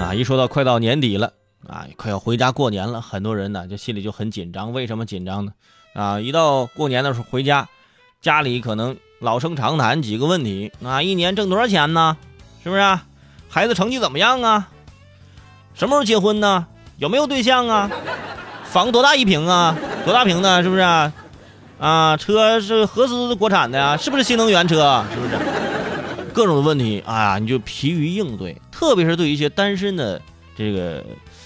啊，一说到快到年底了啊，快要回家过年了，很多人呢就心里就很紧张。为什么紧张呢？啊，一到过年的时候回家，家里可能老生常谈几个问题啊，一年挣多少钱呢？是不是啊？孩子成绩怎么样啊？什么时候结婚呢？有没有对象啊？房多大一平啊？多大平的？是不是啊？啊，车是合资国产的呀？是不是新能源车？是不是？各种问题啊，你就疲于应对。特别是对于一些单身的这个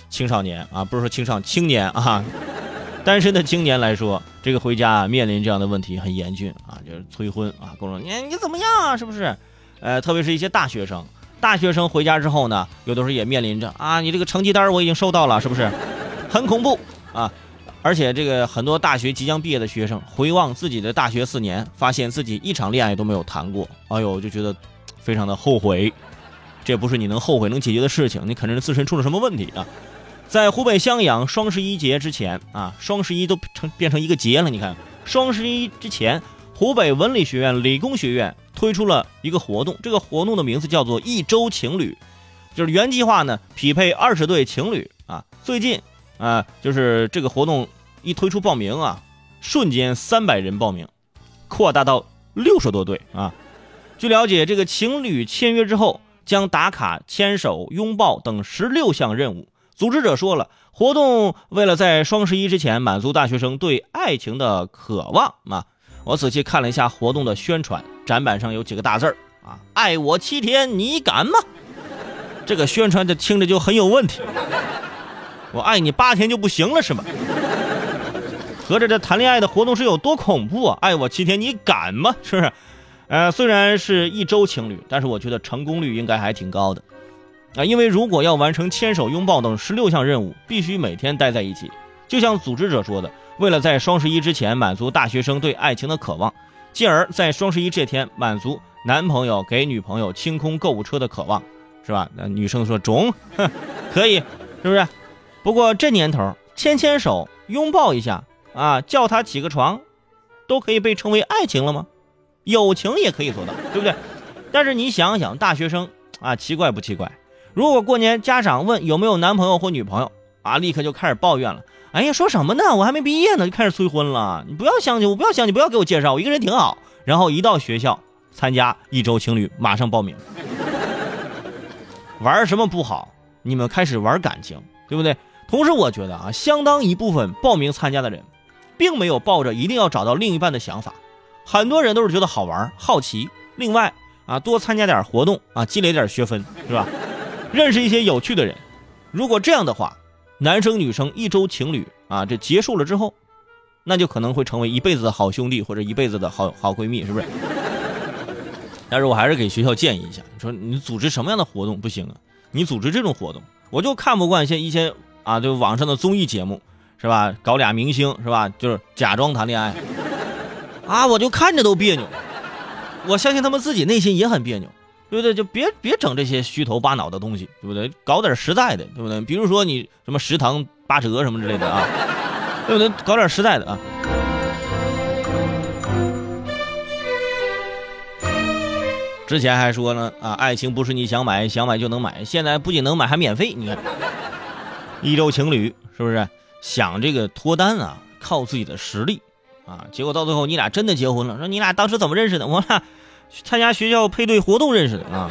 青少年啊，不是说青少青年啊，单身的青年来说，这个回家面临这样的问题很严峻啊，就是催婚啊，各种你你怎么样啊？是不是？呃，特别是一些大学生，大学生回家之后呢，有的时候也面临着啊，你这个成绩单我已经收到了，是不是？很恐怖啊！而且这个很多大学即将毕业的学生回望自己的大学四年，发现自己一场恋爱都没有谈过，哎呦，就觉得非常的后悔。这不是你能后悔能解决的事情，你肯定是自身出了什么问题啊！在湖北襄阳双十一节之前啊，双十一都成变成一个节了。你看，双十一之前，湖北文理学院理工学院推出了一个活动，这个活动的名字叫做“一周情侣”，就是原计划呢匹配二十对情侣啊。最近啊，就是这个活动一推出报名啊，瞬间三百人报名，扩大到六十多对啊。据了解，这个情侣签约之后。将打卡、牵手、拥抱等十六项任务。组织者说了，活动为了在双十一之前满足大学生对爱情的渴望啊。我仔细看了一下活动的宣传，展板上有几个大字儿啊：“爱我七天，你敢吗？”这个宣传的听着就很有问题。我爱你八天就不行了是吗？合着这谈恋爱的活动是有多恐怖啊？爱我七天，你敢吗？是不是？呃，虽然是一周情侣，但是我觉得成功率应该还挺高的，啊，因为如果要完成牵手、拥抱等十六项任务，必须每天待在一起。就像组织者说的，为了在双十一之前满足大学生对爱情的渴望，进而，在双十一这天满足男朋友给女朋友清空购物车的渴望，是吧？那女生说中，可以，是不是？不过这年头，牵牵手、拥抱一下啊，叫他起个床，都可以被称为爱情了吗？友情也可以做到，对不对？但是你想想，大学生啊，奇怪不奇怪？如果过年家长问有没有男朋友或女朋友啊，立刻就开始抱怨了。哎呀，说什么呢？我还没毕业呢，就开始催婚了。你不要相信我，不要相信，不要给我介绍，我一个人挺好。然后一到学校参加一周情侣，马上报名。玩什么不好？你们开始玩感情，对不对？同时，我觉得啊，相当一部分报名参加的人，并没有抱着一定要找到另一半的想法。很多人都是觉得好玩、好奇。另外啊，多参加点活动啊，积累点学分，是吧？认识一些有趣的人。如果这样的话，男生女生一周情侣啊，这结束了之后，那就可能会成为一辈子的好兄弟或者一辈子的好好闺蜜，是不是？但是我还是给学校建议一下，说你组织什么样的活动不行啊？你组织这种活动，我就看不惯像一些啊，就网上的综艺节目，是吧？搞俩明星，是吧？就是假装谈恋爱。啊，我就看着都别扭，我相信他们自己内心也很别扭，对不对？就别别整这些虚头巴脑的东西，对不对？搞点实在的，对不对？比如说你什么食堂八折什么之类的啊，对不对？搞点实在的啊。之前还说呢，啊，爱情不是你想买想买就能买，现在不仅能买还免费，你看，一周情侣是不是？想这个脱单啊，靠自己的实力。啊！结果到最后，你俩真的结婚了。说你俩当时怎么认识的？我俩参加学校配对活动认识的啊！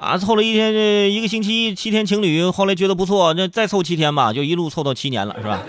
啊，凑了一天，这一个星期七天情侣，后来觉得不错，那再凑七天吧，就一路凑到七年了，是吧？